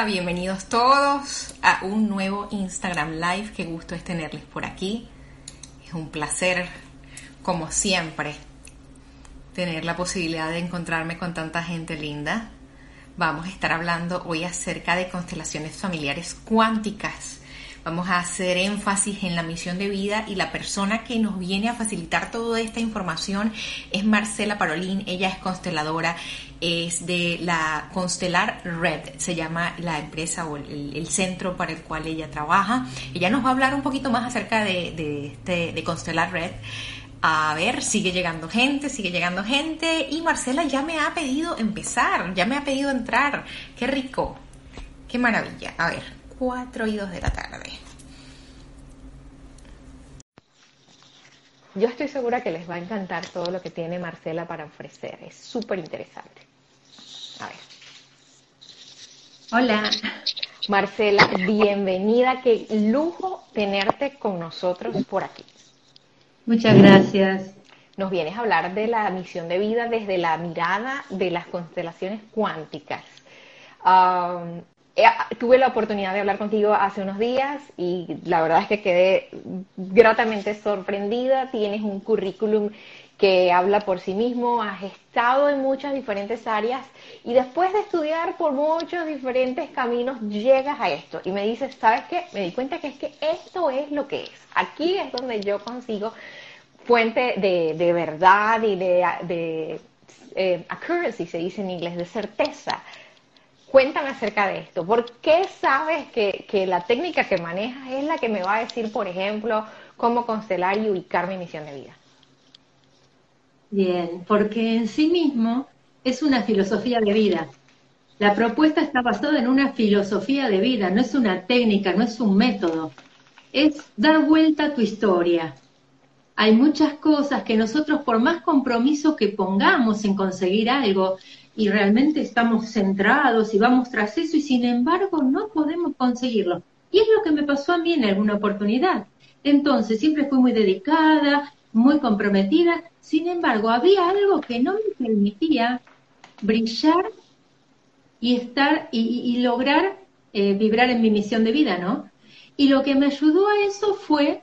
Bienvenidos todos a un nuevo Instagram Live. Qué gusto es tenerles por aquí. Es un placer, como siempre, tener la posibilidad de encontrarme con tanta gente linda. Vamos a estar hablando hoy acerca de constelaciones familiares cuánticas. Vamos a hacer énfasis en la misión de vida y la persona que nos viene a facilitar toda esta información es Marcela Parolín. Ella es consteladora, es de la Constelar Red, se llama la empresa o el, centro para el cual ella trabaja. Ella nos va a hablar un poquito más acerca de, este, de Constelar Red. A ver, sigue llegando gente, sigue llegando gente. Y Marcela ya me ha pedido empezar, ya me ha pedido entrar. Qué rico, qué maravilla. A ver, 4 y 2 de la tarde. Yo estoy segura que les va a encantar todo lo que tiene Marcela para ofrecer. Es súper interesante. A ver. Hola. Marcela, bienvenida. Qué lujo tenerte con nosotros por aquí. Muchas gracias. Nos vienes a hablar de la misión de vida desde la mirada de las constelaciones cuánticas. Um, tuve la oportunidad de hablar contigo hace unos días y la verdad es que quedé gratamente sorprendida. Tienes un currículum que habla por sí mismo, has estado en muchas diferentes áreas y después de estudiar por muchos diferentes caminos llegas a esto y me dices, ¿sabes qué? Me di cuenta que es que esto es lo que es. Aquí es donde yo consigo fuente de, verdad y de, de eh, accuracy, se dice en inglés, de certeza Cuéntame acerca de esto. ¿Por qué sabes que, la técnica que manejas es la que me va a decir, por ejemplo, cómo constelar y ubicar mi misión de vida? Bien, porque en sí mismo es una filosofía de vida. La propuesta está basada en una filosofía de vida, no es una técnica, no es un método. Es dar vuelta a tu historia. Hay muchas cosas que nosotros, por más compromiso que pongamos en conseguir algo, y realmente estamos centrados y vamos tras eso y sin embargo no podemos conseguirlo. Y es lo que me pasó a mí en alguna oportunidad. Entonces siempre fui muy dedicada, muy comprometida, sin embargo había algo que no me permitía brillar y estar y, lograr eh, vibrar en mi misión de vida, ¿no? Y lo que me ayudó a eso fue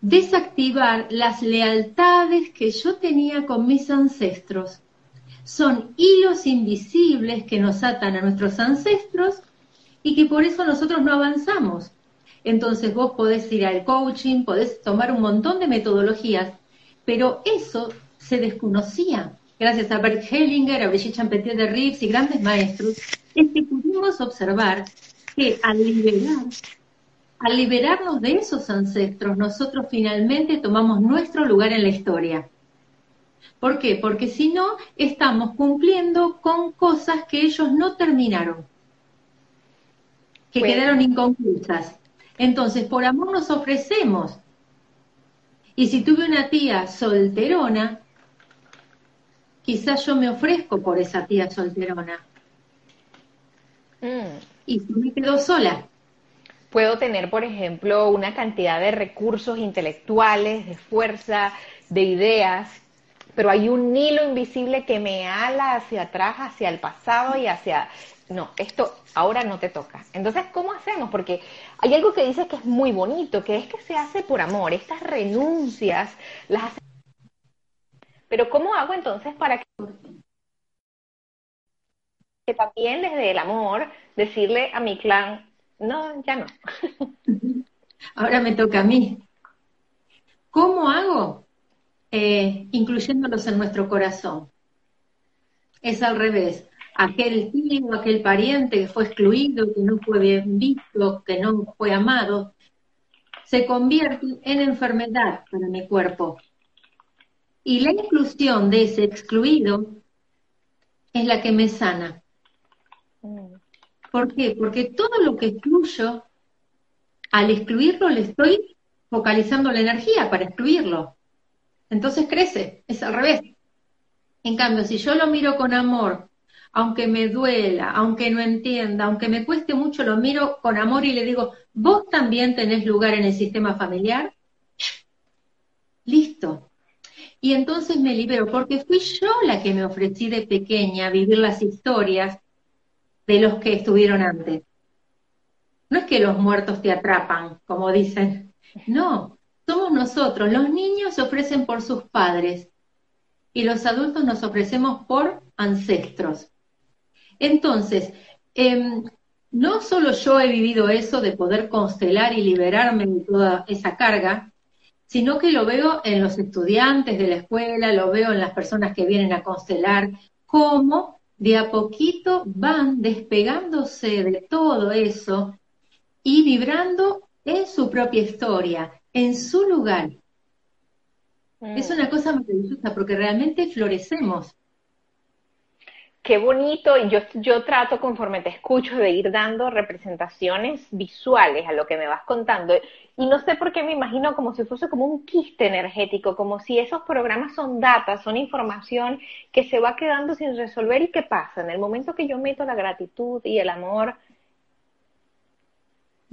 desactivar las lealtades que yo tenía con mis ancestros son hilos invisibles que nos atan a nuestros ancestros y que por eso nosotros no avanzamos. Entonces vos podés ir al coaching, podés tomar un montón de metodologías, pero eso se desconocía. Gracias a Bert Hellinger, a Brigitte Champetier de Rives y grandes maestros, es que pudimos observar que al al liberarnos de esos ancestros, nosotros finalmente tomamos nuestro lugar en la historia. ¿Por qué? Porque si no, estamos cumpliendo con cosas que ellos no terminaron, que quedaron inconclusas. Entonces, por amor nos ofrecemos. Y si tuve una tía solterona, quizás yo me ofrezco por esa tía solterona. Mm. Y si me quedo sola. Puedo tener, por ejemplo, una cantidad de recursos intelectuales, de fuerza, de ideas pero hay un hilo invisible que me ala hacia atrás, hacia el pasado y hacia, no, esto ahora no te toca. Entonces, ¿cómo hacemos? Porque hay algo que dice que es muy bonito, que es que se hace por amor. Estas renuncias las hace... Pero ¿cómo hago entonces para que, que también desde el amor decirle a mi clan, no, ya no? Ahora me toca a mí. ¿Cómo hago? Eh, incluyéndolos en nuestro corazón. Es al revés. Aquel tío, aquel pariente que fue excluido, que no fue bien visto, que no fue amado, se convierte en enfermedad para mi cuerpo. Y la inclusión de ese excluido es la que me sana. ¿Por qué? Porque todo lo que excluyo, al excluirlo le estoy focalizando la energía para excluirlo entonces crece, es al revés. En cambio, si yo lo miro con amor, aunque me duela, aunque no entienda, aunque me cueste mucho, lo miro con amor y le digo, vos también tenés lugar en el sistema familiar, listo. Y entonces me libero, porque fui yo la que me ofrecí de pequeña a vivir las historias de los que estuvieron antes. No es que los muertos te atrapan, como dicen. No, somos nosotros. Los niños se ofrecen por sus padres y los adultos nos ofrecemos por ancestros. Entonces, em, no solo yo he vivido eso de poder constelar y liberarme de toda esa carga, sino que lo veo en los estudiantes de la escuela, lo veo en las personas que vienen a constelar, cómo de a poquito van despegándose de todo eso y vibrando en su propia historia, en su lugar. Es mm. una cosa maravillosa porque realmente florecemos. Qué bonito, y yo, yo trato conforme te escucho de ir dando representaciones visuales a lo que me vas contando. Y no sé por qué me imagino como si fuese como un quiste energético, como si esos programas son datos, son información que se va quedando sin resolver y qué pasa. En el momento que yo meto la gratitud y el amor,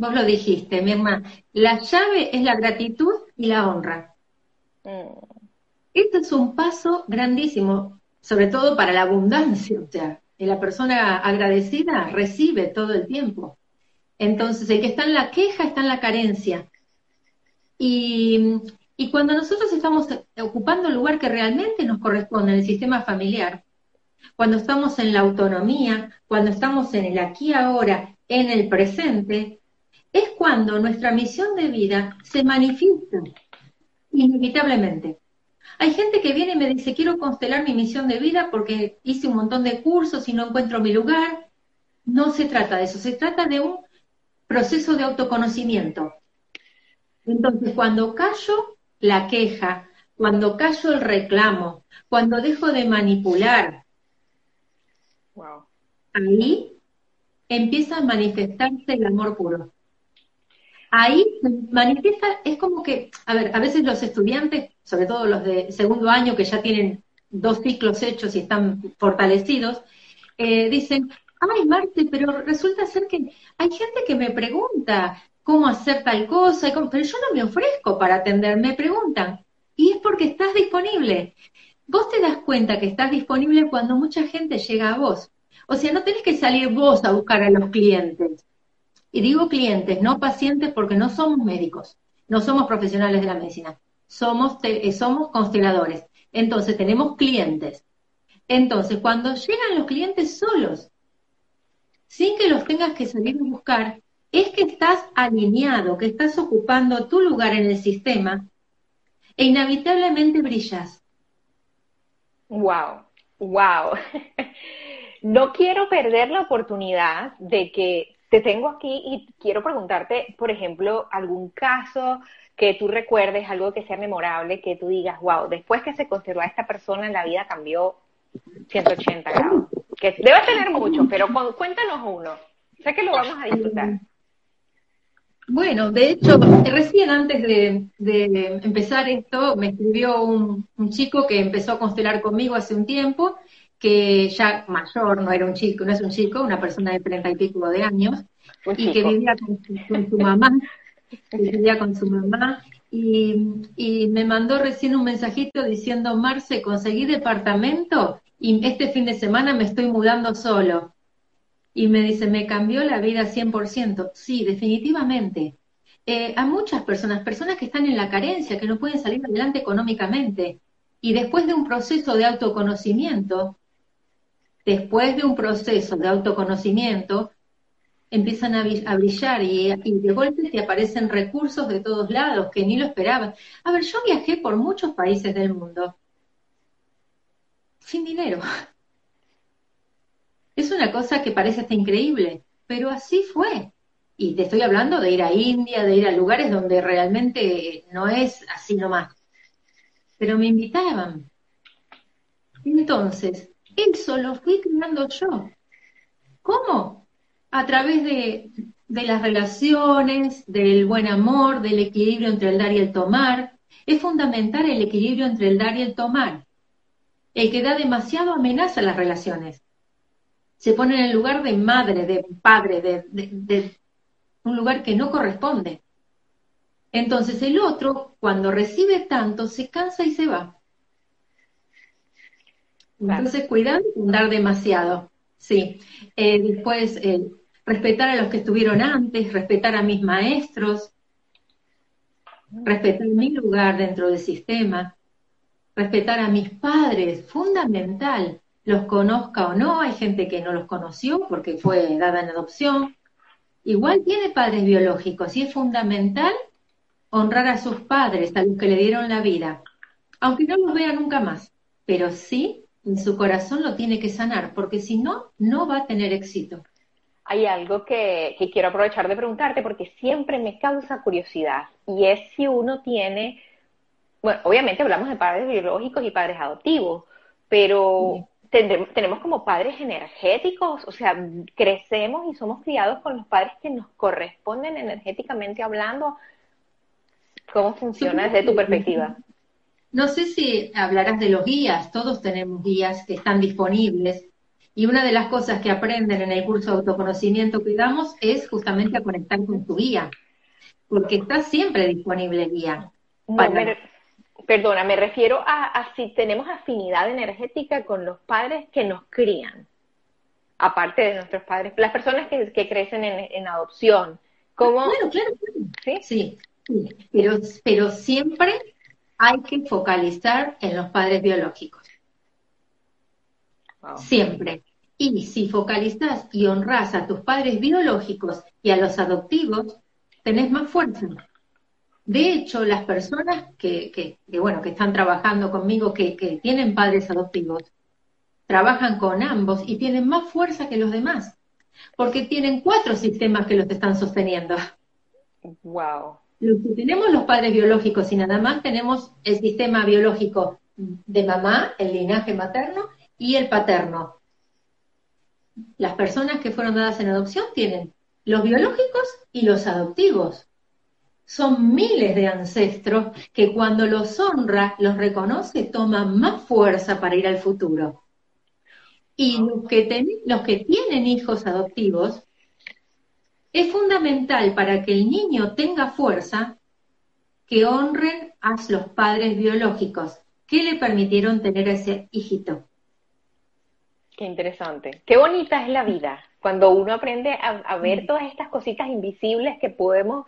Vos lo dijiste, mi hermana. La llave es la gratitud y la honra. Mm. Este es un paso grandísimo, sobre todo para la abundancia. O sea, la persona agradecida recibe todo el tiempo. Entonces, el que está en la queja está en la carencia. Y, y cuando nosotros estamos ocupando el lugar que realmente nos corresponde en el sistema familiar, cuando estamos en la autonomía, cuando estamos en el aquí ahora, en el presente, es cuando nuestra misión de vida se manifiesta inevitablemente. Hay gente que viene y me dice, quiero constelar mi misión de vida porque hice un montón de cursos y no encuentro mi lugar. No se trata de eso, se trata de un proceso de autoconocimiento. Entonces, cuando callo la queja, cuando callo el reclamo, cuando dejo de manipular, ahí empieza a manifestarse el amor puro ahí manifiesta, es como que, a ver, a veces los estudiantes, sobre todo los de segundo año que ya tienen dos ciclos hechos y están fortalecidos, eh, dicen, ay Marte, pero resulta ser que hay gente que me pregunta cómo hacer tal cosa, pero yo no me ofrezco para atender, me preguntan, y es porque estás disponible. Vos te das cuenta que estás disponible cuando mucha gente llega a vos. O sea, no tenés que salir vos a buscar a los clientes. Y digo clientes, no pacientes, porque no somos médicos, no somos profesionales de la medicina, somos, eh, somos consteladores. Entonces tenemos clientes. Entonces, cuando llegan los clientes solos, sin que los tengas que salir a buscar, es que estás alineado, que estás ocupando tu lugar en el sistema e inevitablemente brillas. Wow, wow. No quiero perder la oportunidad de que te tengo aquí y quiero preguntarte, por ejemplo, algún caso que tú recuerdes, algo que sea memorable, que tú digas, wow, después que se conservó a esta persona, la vida cambió 180 grados. Que debe tener mucho, pero cuéntanos uno. Sé que lo vamos a disfrutar. Bueno, de hecho, recién antes de, empezar esto, me escribió un, un, chico que empezó a constelar conmigo hace un tiempo que ya mayor, no era un chico, no es un chico, una persona de treinta y pico de años, y que vivía con, su mamá, vivía con su mamá, y, me mandó recién un mensajito diciendo, Marce, conseguí departamento y este fin de semana me estoy mudando solo. Y me dice, me cambió la vida 100%. Sí, definitivamente. Eh, a muchas personas, personas que están en la carencia, que no pueden salir adelante económicamente, y después de un proceso de autoconocimiento, después de un proceso de autoconocimiento, empiezan a, brillar y, de golpe te aparecen recursos de todos lados que ni lo esperaban. A ver, yo viajé por muchos países del mundo sin dinero. Es una cosa que parece hasta increíble, pero así fue. Y te estoy hablando de ir a India, de ir a lugares donde realmente no es así nomás. Pero me invitaban. Entonces, eso lo fui creando yo. ¿Cómo? A través de, las relaciones, del buen amor, del equilibrio entre el dar y el tomar. Es fundamental el equilibrio entre el dar y el tomar. El que da demasiado amenaza las relaciones. Se pone en el lugar de madre, de padre, de, de un lugar que no corresponde. Entonces el otro, cuando recibe tanto, se cansa y se va. Entonces, cuidado con dar demasiado. Sí. Eh, después, eh, respetar a los que estuvieron antes, respetar a mis maestros, respetar mi lugar dentro del sistema, respetar a mis padres, fundamental, los conozca o no, hay gente que no los conoció porque fue dada en adopción, igual tiene padres biológicos y es fundamental honrar a sus padres, a los que le dieron la vida, aunque no los vea nunca más, pero sí en su corazón lo tiene que sanar, porque si no, no va a tener éxito. Hay algo que, que quiero aprovechar de preguntarte porque siempre me causa curiosidad y es si uno tiene, bueno, obviamente hablamos de padres biológicos y padres adoptivos, pero tenemos como padres energéticos, o sea, crecemos y somos criados con los padres que nos corresponden energéticamente hablando. ¿Cómo funciona desde tu perspectiva? No sé si hablarás de los guías, todos tenemos guías que están disponibles. Y una de las cosas que aprenden en el curso de autoconocimiento que damos es justamente a conectar con tu guía, porque está siempre disponible guía. Perdona, me refiero a, si tenemos afinidad energética con los padres que nos crían, aparte de nuestros padres, las personas que, crecen en, adopción. ¿Cómo? Claro, claro, claro. ¿Sí? Sí, Pero, pero siempre hay que focalizar en los padres biológicos. Siempre. Y si focalizas y honras a tus padres biológicos y a los adoptivos, tenés más fuerza. De hecho, las personas que, que, bueno, que están trabajando conmigo, que, que tienen padres adoptivos, trabajan con ambos y tienen más fuerza que los demás, porque tienen cuatro sistemas que los están sosteniendo. Wow. Los que tenemos los padres biológicos y nada más tenemos el sistema biológico de mamá, el linaje materno y el paterno. Las personas que fueron dadas en adopción tienen los biológicos y los adoptivos son miles de ancestros que cuando los honra, los reconoce, toman más fuerza para ir al futuro. Y los que, los que tienen hijos adoptivos, es fundamental para que el niño tenga fuerza que honren a los padres biológicos que le permitieron tener a ese hijito. Qué interesante. Qué bonita es la vida cuando uno aprende a, a ver mm. todas estas cositas invisibles que podemos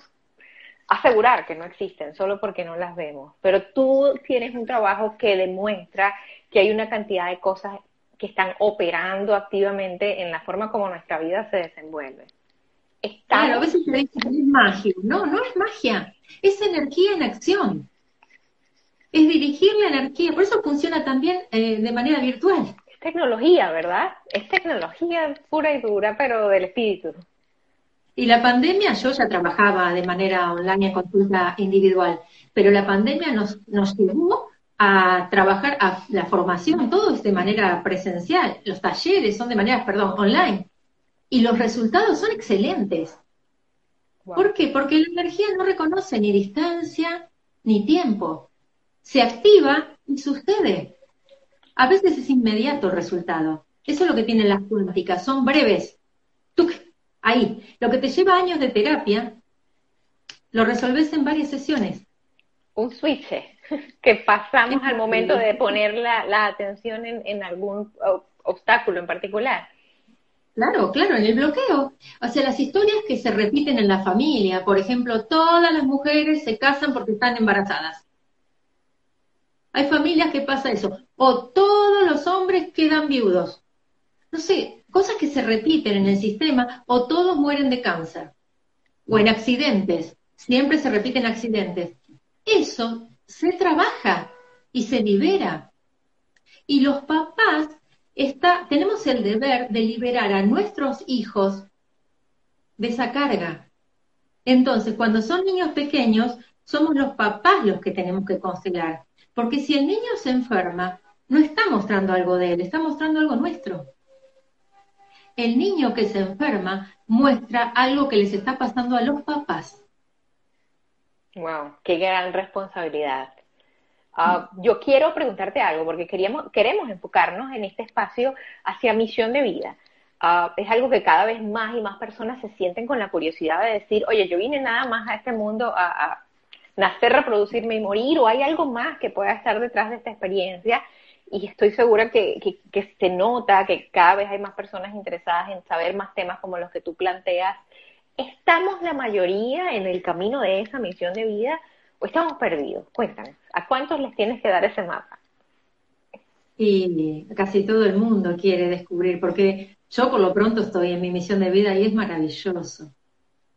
asegurar que no existen solo porque no las vemos, pero tú tienes un trabajo que demuestra que hay una cantidad de cosas que están operando activamente en la forma como nuestra vida se desenvuelve. Claro, a veces se dice que es magia. No, no es magia. Es energía en acción. Es dirigir la energía. Por eso funciona también eh, de manera virtual. Tecnología, ¿verdad? Es tecnología pura y dura, pero del espíritu. Y la pandemia, yo ya trabajaba de manera online en consulta individual, pero la pandemia nos, nos llevó a trabajar a la formación, todo es de manera presencial, los talleres son de manera, perdón, online. Y los resultados son excelentes. ¿Por qué? Porque la energía no reconoce ni distancia ni tiempo. Se activa y sucede. A veces es inmediato el resultado. Eso es lo que tienen las cuánticas, son breves. Tú Ahí, lo que te lleva años de terapia, lo resolves en varias sesiones. Un switch que pasamos al momento de poner la, atención en, algún obstáculo en particular. Claro, claro, en el bloqueo. O sea, las historias que se repiten en la familia, por ejemplo, todas las mujeres se casan porque están embarazadas. Hay familias que pasa eso. O todos los hombres quedan viudos. No sé, cosas que se repiten en el sistema o todos mueren de cáncer o en accidentes, siempre se repiten accidentes. Eso se trabaja y se libera. Y los papás está, tenemos el deber de liberar a nuestros hijos de esa carga. Entonces, cuando son niños pequeños, somos los papás los que tenemos que constelar. Porque si el niño se enferma, no está mostrando algo de él, está mostrando algo nuestro el niño que se enferma muestra algo que les está pasando a los papás. Wow, qué gran responsabilidad. Ah, yo quiero preguntarte algo, porque queríamos, queremos enfocarnos en este espacio hacia misión de vida. Ah, es algo que cada vez más y más personas se sienten con la curiosidad de decir, oye, yo vine nada más a este mundo a, a nacer, reproducirme y morir, o hay algo más que pueda estar detrás de esta experiencia y estoy segura que, se nota que cada vez hay más personas interesadas en saber más temas como los que tú planteas. ¿Estamos la mayoría en el camino de esa misión de vida o estamos perdidos? Cuéntanos, ¿a cuántos les tienes que dar ese mapa? Y casi todo el mundo quiere descubrir, porque yo por lo pronto estoy en mi misión de vida y es maravilloso.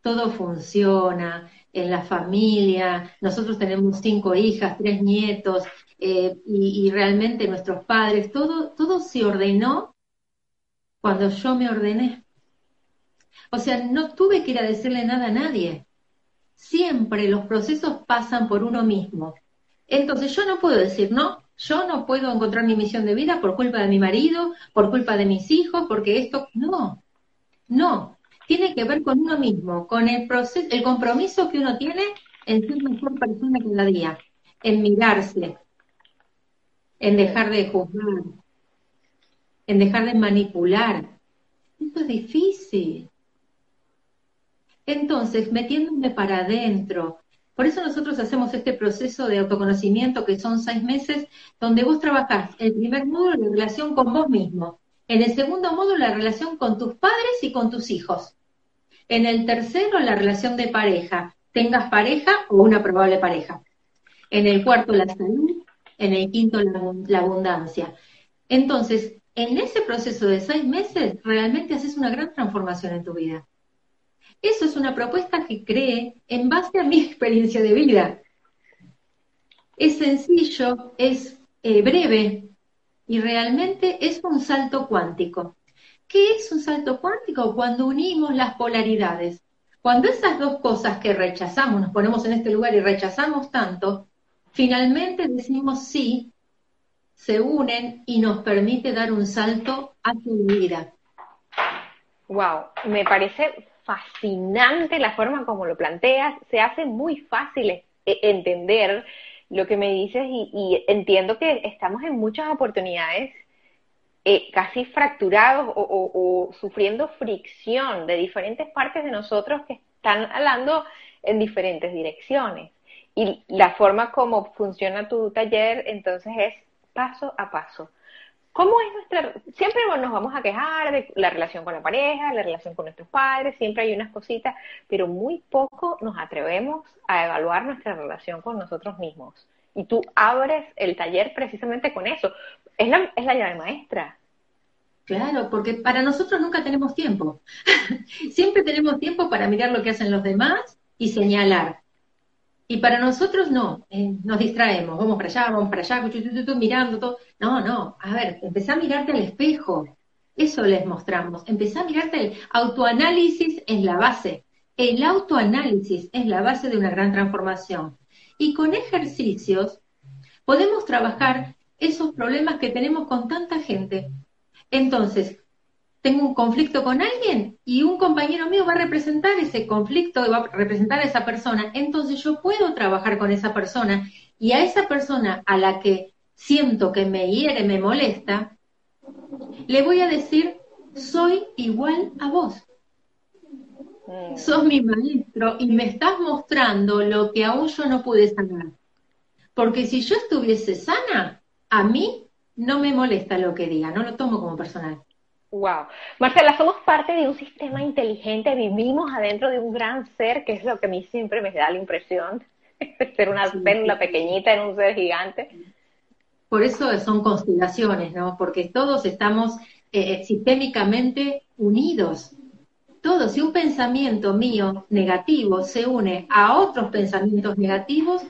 Todo funciona en la familia, nosotros tenemos cinco hijas, tres nietos, eh, y, realmente nuestros padres, todo, todo se ordenó cuando yo me ordené. O sea, no tuve que ir a decirle nada a nadie. Siempre los procesos pasan por uno mismo. Entonces yo no puedo decir, no, yo no puedo encontrar mi misión de vida por culpa de mi marido, por culpa de mis hijos, porque esto, no, no, tiene que ver con uno mismo, con el proceso, el compromiso que uno tiene en ser mejor persona cada día, en mirarse, en dejar de juzgar, en dejar de manipular. Eso es difícil. Entonces, metiéndome para adentro. Por eso nosotros hacemos este proceso de autoconocimiento que son seis meses, donde vos trabajás el primer módulo la relación con vos mismo, en el segundo módulo la relación con tus padres y con tus hijos, en el tercero la relación de pareja, tengas pareja o una probable pareja, en el cuarto la salud, en el quinto la, abundancia. Entonces, en ese proceso de seis meses, realmente haces una gran transformación en tu vida. Eso es una propuesta que cree en base a mi experiencia de vida. Es sencillo, es eh, breve y realmente es un salto cuántico. ¿Qué es un salto cuántico? Cuando unimos las polaridades. Cuando esas dos cosas que rechazamos, nos ponemos en este lugar y rechazamos tanto, finalmente decimos sí, se unen y nos permite dar un salto a tu vida. Wow, me parece fascinante la forma como lo planteas, se hace muy fácil e-, entender lo que me dices y, entiendo que estamos en muchas oportunidades eh, casi fracturados o, sufriendo fricción de diferentes partes de nosotros que están hablando en diferentes direcciones. Y la forma como funciona tu taller entonces es paso a paso. ¿Cómo es nuestra... Siempre nos vamos a quejar de la relación con la pareja, la relación con nuestros padres, siempre hay unas cositas, pero muy poco nos atrevemos a evaluar nuestra relación con nosotros mismos. Y tú abres el taller precisamente con eso. Es la, es la llave maestra. Claro, porque para nosotros nunca tenemos tiempo. Siempre tenemos tiempo para mirar lo que hacen los demás y señalar. Y para nosotros no, eh, nos distraemos, vamos para allá, vamos para allá, mirando todo. No, no, a ver, empezá a mirarte al espejo. Eso les mostramos. Empezá a mirarte el autoanálisis es la base. El autoanálisis es la base de una gran transformación. Y con ejercicios podemos trabajar esos problemas que tenemos con tanta gente. Entonces, tengo un conflicto con alguien y un compañero mío va a representar ese conflicto y va a representar a esa persona, entonces yo puedo trabajar con esa persona y a esa persona a la que siento que me hiere, me molesta, le voy a decir, soy igual a vos. Mm. Sos mi maestro y me estás mostrando lo que aún yo no pude sanar. Porque si yo estuviese sana, a mí no me molesta lo que diga, no lo tomo como personal. Wow. Marcela, somos parte de un sistema inteligente, vivimos adentro de un gran ser, que es lo que a mí siempre me da la impresión de ser una célula pequeñita en un ser gigante. Por eso son constelaciones, ¿no? Porque todos estamos eh, sistémicamente unidos. Todos, si un pensamiento mío negativo se une a otros pensamientos negativos,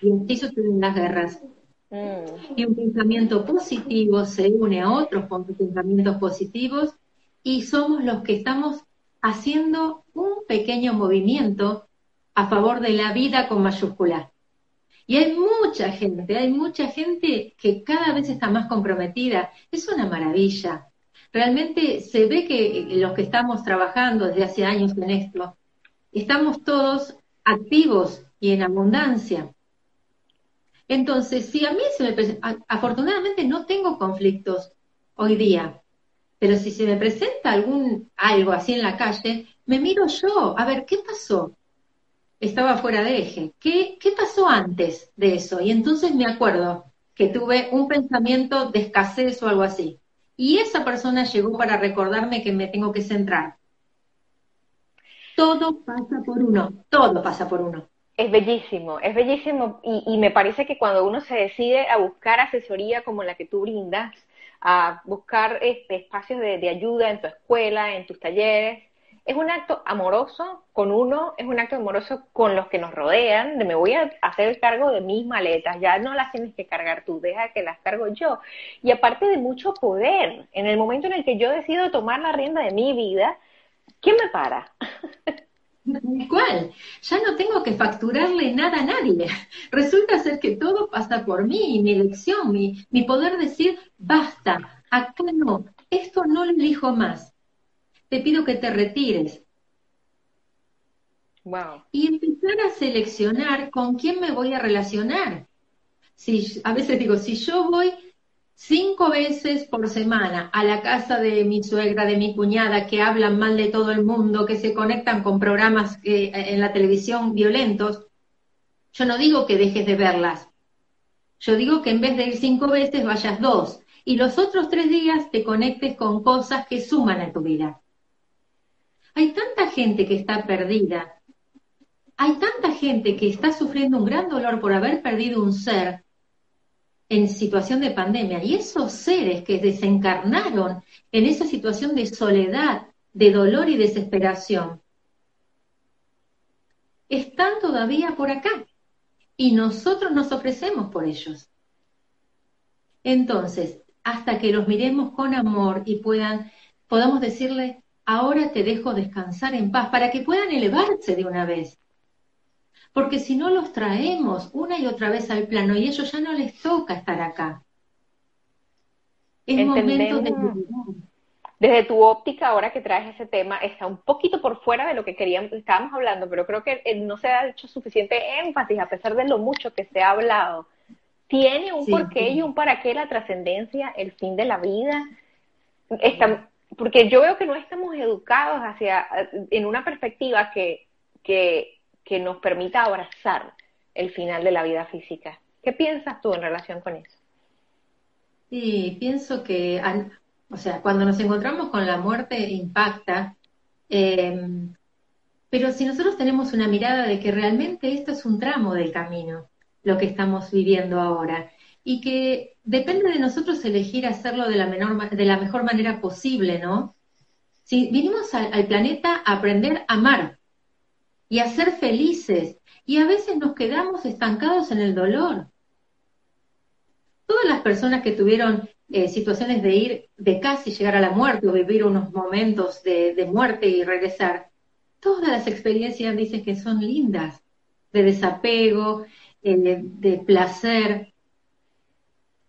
y así suceden las guerras. Y un pensamiento positivo se une a otros pensamientos positivos y somos los que estamos haciendo un pequeño movimiento a favor de la vida con mayúscula. Y hay mucha gente, hay mucha gente que cada vez está más comprometida. Es una maravilla. Realmente se ve que los que estamos trabajando desde hace años en esto, estamos todos activos y en abundancia. Entonces, si a mí se me presenta, afortunadamente no tengo conflictos hoy día, pero si se me presenta algún algo así en la calle, me miro yo, a ver, ¿qué pasó? Estaba fuera de eje. ¿Qué, qué pasó antes de eso? Y entonces me acuerdo, que tuve un pensamiento de escasez o algo así. Y esa persona llegó para recordarme que me tengo que centrar. Todo pasa por uno, todo pasa por uno. Es bellísimo, es bellísimo y, me parece que cuando uno se decide a buscar asesoría como la que tú brindas, a buscar este, espacios de, ayuda en tu escuela, en tus talleres, es un acto amoroso con uno, es un acto amoroso con los que nos rodean, de me voy a hacer cargo de mis maletas, ya no las tienes que cargar tú, deja que las cargo yo. Y aparte de mucho poder, en el momento en el que yo decido tomar la rienda de mi vida, ¿quién me para? ¿Cuál? Ya no tengo que facturarle nada a nadie. Resulta ser que todo pasa por mí, mi elección, mi, mi poder decir, basta, acá no, esto no lo elijo más. Te pido que te retires. Wow. Y empezar a seleccionar con quién me voy a relacionar. Si, a veces digo, si yo voy cinco veces por semana a la casa de mi suegra, de mi cuñada, que hablan mal de todo el mundo, que se conectan con programas eh, en la televisión violentos, yo no digo que dejes de verlas. Yo digo que en vez de ir cinco veces vayas dos y los otros tres días te conectes con cosas que suman a tu vida. Hay tanta gente que está perdida. Hay tanta gente que está sufriendo un gran dolor por haber perdido un ser en situación de pandemia. Y esos seres que desencarnaron en esa situación de soledad, de dolor y desesperación, están todavía por acá. Y nosotros nos ofrecemos por ellos. Entonces, hasta que los miremos con amor y puedan, podamos decirle, ahora te dejo descansar en paz, para que puedan elevarse de una vez porque si no los traemos una y otra vez al plano y ellos ya no les toca estar acá. Es momento de desde tu óptica, ahora que traes ese tema, está un poquito por fuera de lo que queríamos, estábamos hablando, pero creo que no se ha hecho suficiente énfasis, a pesar de lo mucho que se ha hablado. ¿Tiene un porqué y un para qué la trascendencia, el fin de la vida? Está, porque yo veo que no estamos educados hacia, en una perspectiva que, que que nos permita abrazar el final de la vida física. ¿Qué piensas tú en relación con eso? Sí, pienso que, o sea, cuando nos encontramos con la muerte impacta, em, pero si nosotros tenemos una mirada de que realmente esto es un tramo del camino, lo que estamos viviendo ahora, y que depende de nosotros elegir hacerlo de la, menor, de la mejor manera posible, ¿no? Si vinimos al planeta a aprender a amar, y a ser felices. Y a veces nos quedamos estancados en el dolor. Todas las personas que tuvieron eh, situaciones de ir, de casi llegar a la muerte o vivir unos momentos de, muerte y regresar, todas las experiencias dicen que son lindas, de desapego, eh, de placer.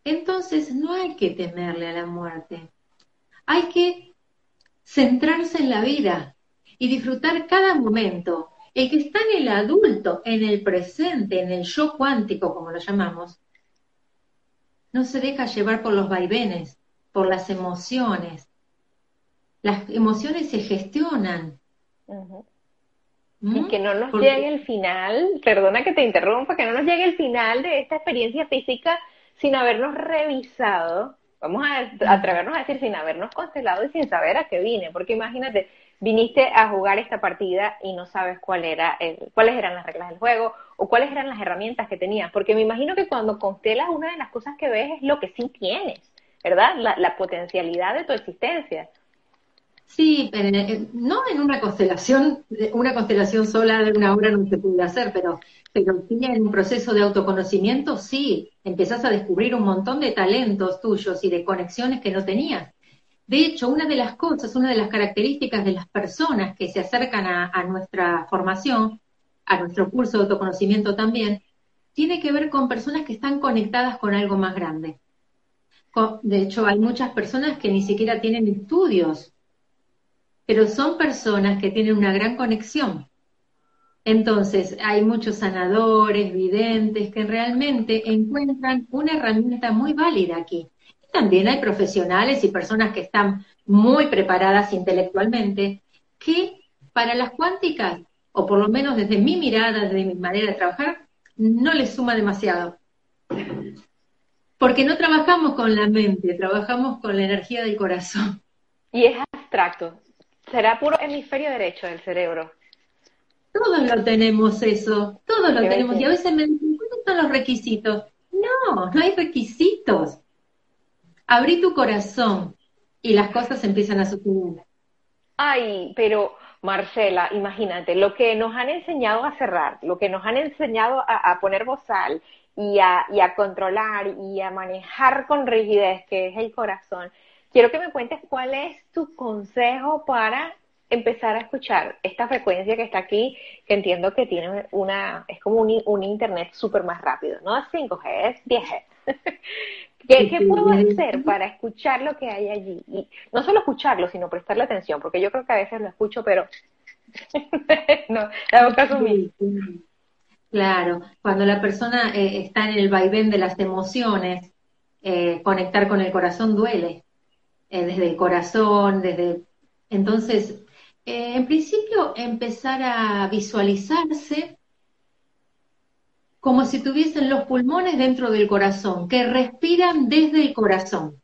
Entonces no hay que temerle a la muerte. Hay que centrarse en la vida y disfrutar cada momento, el que está en el adulto, en el presente, en el yo cuántico, como lo llamamos, no se deja llevar por los vaivenes, por las emociones. Las emociones se gestionan. ¿Mm? Y que no nos llegue el final, perdona que te interrumpa, que no nos llegue el final de esta experiencia física sin habernos revisado, vamos a atrevernos a decir sin habernos constelado y sin saber a qué vine, porque imagínate, viniste a jugar esta partida y no sabes cuál era cuáles eran las reglas del juego o cuáles eran las herramientas que tenías. Porque me imagino que cuando constelas, una de las cosas que ves es lo que sí tienes, ¿verdad? La, potencialidad de tu existencia. Sí, eh, no en una constelación, una constelación sola de una hora no se puede hacer, pero, pero en un proceso de autoconocimiento sí, empezás a descubrir un montón de talentos tuyos y de conexiones que no tenías. De hecho, una de las cosas, una de las características de las personas que se acercan a, nuestra formación, a nuestro curso de autoconocimiento también, tiene que ver con personas que están conectadas con algo más grande. De hecho, hay muchas personas que ni siquiera tienen estudios, pero son personas que tienen una gran conexión. Entonces, hay muchos sanadores, videntes, que realmente encuentran una herramienta muy válida aquí. También hay profesionales y personas que están muy preparadas intelectualmente, que para las cuánticas, o por lo menos desde mi mirada, desde mi manera de trabajar, no les suma demasiado. Porque no trabajamos con la mente, trabajamos con la energía del corazón. Y es abstracto. Será puro hemisferio derecho del cerebro. Todos lo tenemos eso, todos lo tenemos. Y a veces me dicen, ¿cuáles son los requisitos? No, no hay requisitos. Abrí tu corazón y las cosas empiezan a suceder. Ay, pero Marcela, imagínate, lo que nos han enseñado a cerrar, lo que nos han enseñado a, poner bozal y a, controlar y a manejar con rigidez, que es el corazón. Quiero que me cuentes cuál es tu consejo para empezar a escuchar esta frecuencia que está aquí, que entiendo que tiene una, es como un, internet súper más rápido, no es 5G, es 10G. ¿Qué, puedo hacer para escuchar lo que hay allí? Y no solo escucharlo, sino prestarle atención, porque yo creo que a veces lo escucho, pero no, hago caso Claro, cuando la persona eh, está en el vaivén de las emociones, eh, conectar con el corazón duele, eh, desde el corazón, desde... Entonces, en principio, empezar a visualizarse como si tuviesen los pulmones dentro del corazón, que respiran desde el corazón.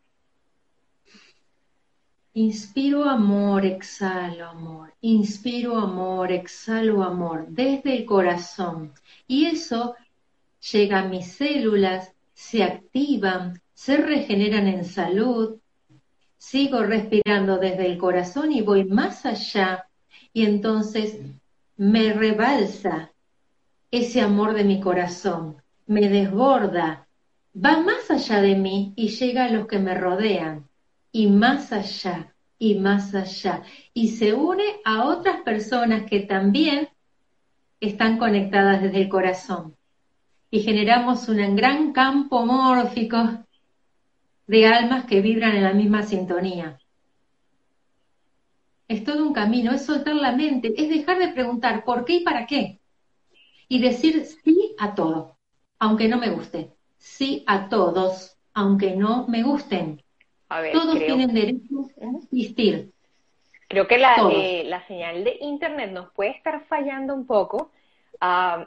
Inspiro amor, exhalo amor. Inspiro amor, exhalo amor, desde el corazón. Y eso llega a mis células, se activan, se regeneran en salud. Sigo respirando desde el corazón y voy más allá. Y entonces me rebalsa ese amor de mi corazón, me desborda, va más allá de mí y llega a los que me rodean, y más allá, y más allá, y se une a otras personas que también están conectadas desde el corazón. Y generamos un gran campo mórfico de almas que vibran en la misma sintonía. Es todo un camino, es soltar la mente, es dejar de preguntar por qué y para qué y decir sí a todo, aunque no me guste. Sí a todos, aunque no me gusten. todos tienen derecho a existir. Creo que la, eh, la, señal de Internet nos puede estar fallando un poco. Uh,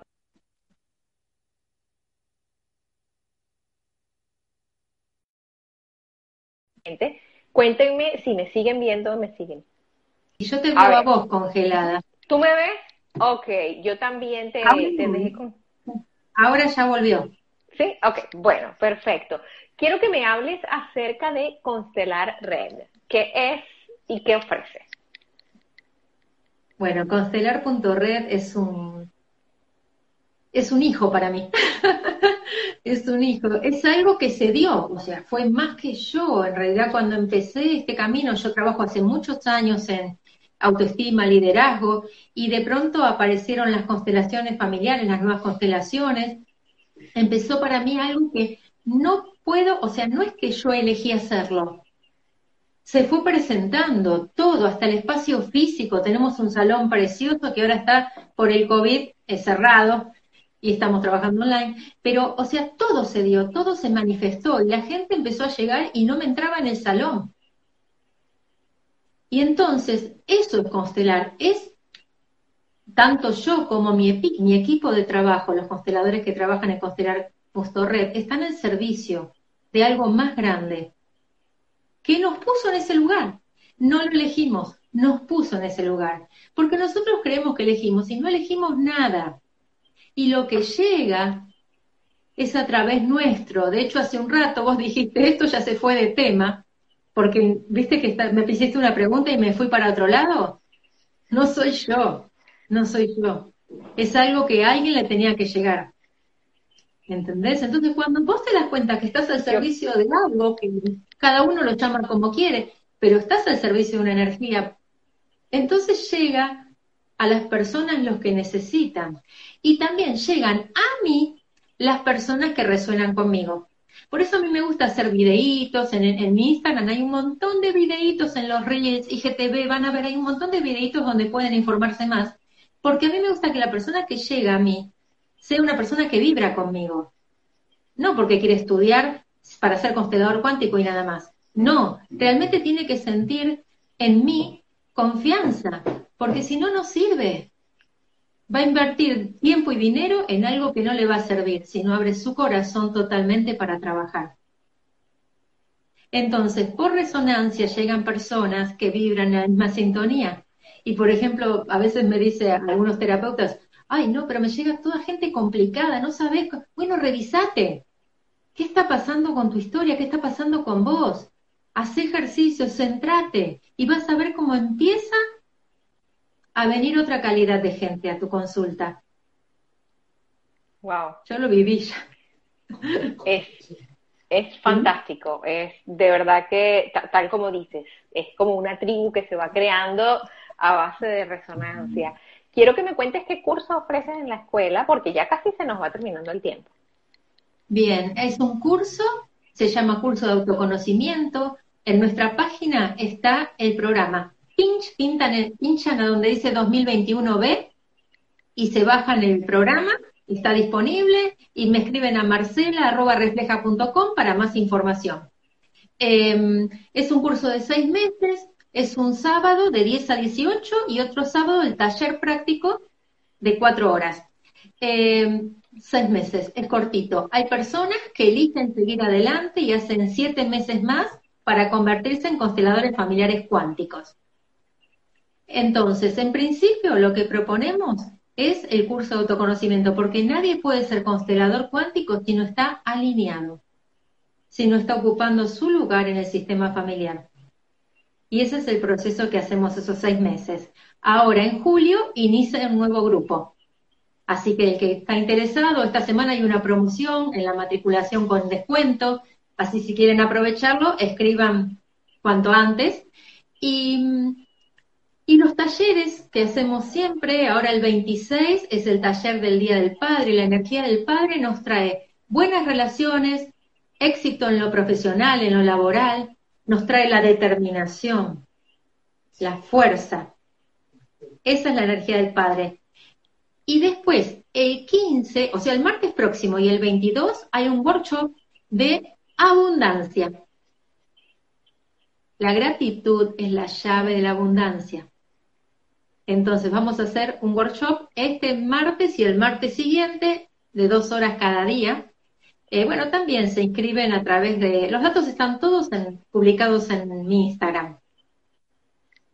Cuéntenme si me siguen viendo o me siguen. Y yo te veo a vos congelada. ¿Tú me ves? Ok, yo también te, dejé con... Ahora ya volvió. Sí, ok, bueno, perfecto. Quiero que me hables acerca de Constelar Red. ¿Qué es y qué ofrece? Bueno, Constelar.red es un es un hijo para mí. es un hijo. Es algo que se dio, o sea, fue más que yo. En realidad, cuando empecé este camino, yo trabajo hace muchos años en, autoestima, liderazgo, y de pronto aparecieron las constelaciones familiares, las nuevas constelaciones. Empezó para mí algo que no puedo, o sea, no es que yo elegí hacerlo. Se fue presentando todo, hasta el espacio físico. Tenemos un salón precioso que ahora está por el COVID cerrado y estamos trabajando online. Pero, o sea, todo se dio, todo se manifestó y la gente empezó a llegar y no me entraba en el salón. Y entonces, eso es constelar, es tanto yo como mi, equipo de trabajo, los consteladores que trabajan en Constelar Justo Red, están al servicio de algo más grande que nos puso en ese lugar. No lo elegimos, nos puso en ese lugar. Porque nosotros creemos que elegimos y no elegimos nada. Y lo que llega es a través nuestro. De hecho, hace un rato vos dijiste, esto ya se fue de tema, porque viste que me hiciste una pregunta y me fui para otro lado. No soy yo, no soy yo. Es algo que a alguien le tenía que llegar. ¿Entendés? Entonces, cuando vos te das cuenta que estás al servicio de algo, que cada uno lo llama como quiere, pero estás al servicio de una energía, entonces llega a las personas los que necesitan. Y también llegan a mí las personas que resuenan conmigo. Por eso a mí me gusta hacer videitos, en, mi Instagram hay un montón de videitos en los Reels, IGTV, van a ver, hay un montón de videitos donde pueden informarse más, porque a mí me gusta que la persona que llega a mí sea una persona que vibra conmigo, no porque quiere estudiar para ser constelador cuántico y nada más. No, realmente tiene que sentir en mí confianza, porque si no, no sirve va a invertir tiempo y dinero en algo que no le va a servir, si no abre su corazón totalmente para trabajar. Entonces, por resonancia llegan personas que vibran en la misma sintonía. Y por ejemplo, a veces me dice algunos terapeutas, ay, no, pero me llega toda gente complicada, no sabes, bueno, revisate. ¿Qué está pasando con tu historia? ¿Qué está pasando con vos? Haz ejercicio, centrate y vas a ver cómo empieza a venir otra calidad de gente a tu consulta. Wow. Yo lo viví ya. Es, es fantástico, es de verdad que, tal como dices, es como una tribu que se va creando a base de resonancia. Quiero que me cuentes qué curso ofreces en la escuela, porque ya casi se nos va terminando el tiempo. Bien, es un curso, se llama curso de autoconocimiento. En nuestra página está el programa. Pinch, pinchan a donde dice 2021B y se bajan el programa, está disponible y me escriben a marcela.refleja.com para más información. Em, es un curso de seis meses, es un sábado de 10 a 18 y otro sábado el taller práctico de cuatro horas. Em, seis meses, es cortito. Hay personas que eligen seguir adelante y hacen siete meses más para convertirse en consteladores familiares cuánticos. Entonces, en principio, lo que proponemos es el curso de autoconocimiento, porque nadie puede ser constelador cuántico si no está alineado, si no está ocupando su lugar en el sistema familiar. Y ese es el proceso que hacemos esos seis meses. Ahora, en julio, inicia un nuevo grupo. Así que el que está interesado, esta semana hay una promoción en la matriculación con descuento, así si quieren aprovecharlo, escriban cuanto antes. Y, y los talleres que hacemos siempre, ahora el 26 es el taller del Día del Padre, y la energía del Padre nos trae buenas relaciones, éxito en lo profesional, en lo laboral, nos trae la determinación, la fuerza. Esa es la energía del Padre. Y después, el 15, o sea, el martes próximo y el 22, hay un workshop de abundancia. La gratitud es la llave de la abundancia. Entonces vamos a hacer un workshop este martes y el martes siguiente de dos horas cada día. Eh, bueno, también se inscriben a través de... Los datos están todos publicados en mi Instagram.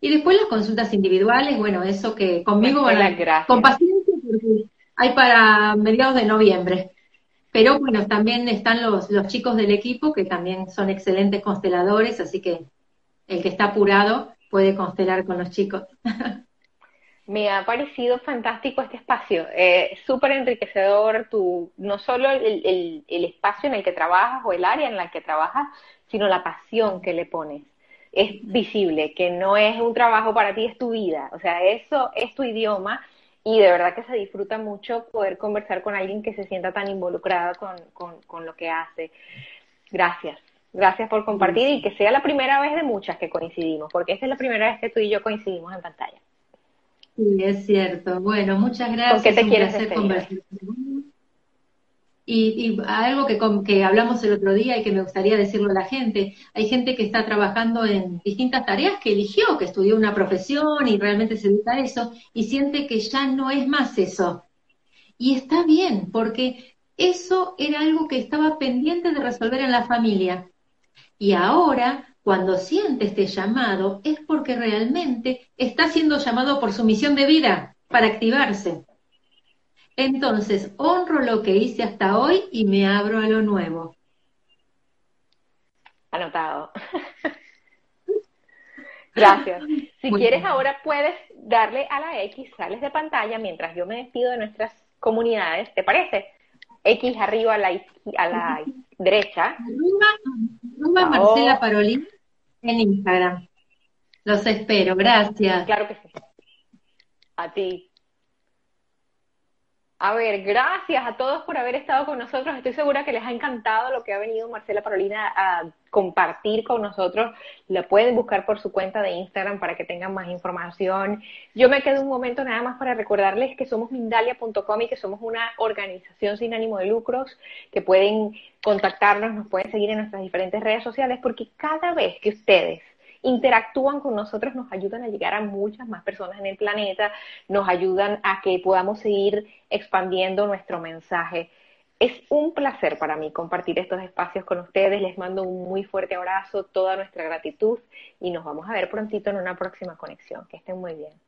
Y después las consultas individuales, bueno, eso que conmigo, bueno, con paciencia hay para mediados de noviembre. Pero bueno, también están los, los chicos del equipo que también son excelentes consteladores, así que el que está apurado puede constelar con los chicos. Me ha parecido fantástico este espacio, eh, súper enriquecedor, tu, no solo el, el, espacio en el que trabajas o el área en la que trabajas, sino la pasión que le pones. Es visible que no es un trabajo para ti, es tu vida, o sea, eso es tu idioma y de verdad que se disfruta mucho poder conversar con alguien que se sienta tan involucrada con, lo que hace. Gracias. Gracias por compartir y que sea la primera vez de muchas que coincidimos, porque esta es la primera vez que tú y yo coincidimos en pantalla. Sí, es cierto. Bueno, muchas gracias. ¿Con qué te quieres y, algo que, que hablamos el otro día y que me gustaría decirlo a la gente, hay gente que está trabajando en distintas tareas que eligió, que estudió una profesión y realmente se dedica a eso y siente que ya no es más eso. Y está bien, porque eso era algo que estaba pendiente de resolver en la familia. Y ahora, cuando siente este llamado, es porque realmente está siendo llamado por su misión de vida, para activarse. Entonces, honro lo que hice hasta hoy y me abro a lo nuevo. Anotado. Gracias. Si quieres, ahora puedes darle a la X, sales de pantalla mientras yo me despido de nuestras comunidades. ¿Te parece? X arriba a la, a la derecha. Arriba, Marcela Parolín en Instagram. Los espero. Gracias. Claro que sí. A ti. A ver, gracias a todos por haber estado con nosotros. Estoy segura que les ha encantado lo que ha venido Marcela Parolina a compartir con nosotros. La pueden buscar por su cuenta de Instagram para que tengan más información. Yo me quedo un momento nada más para recordarles que somos Mindalia.com y que somos una organización sin ánimo de lucros, que pueden contactarnos, nos pueden seguir en nuestras diferentes redes sociales, porque cada vez que ustedes interactúan con nosotros, nos ayudan a llegar a muchas más personas en el planeta, nos ayudan a que podamos seguir expandiendo nuestro mensaje. Es un placer para mí compartir estos espacios con ustedes. Les mando un muy fuerte abrazo, toda nuestra gratitud y nos vamos a ver prontito en una próxima conexión. Que estén muy bien.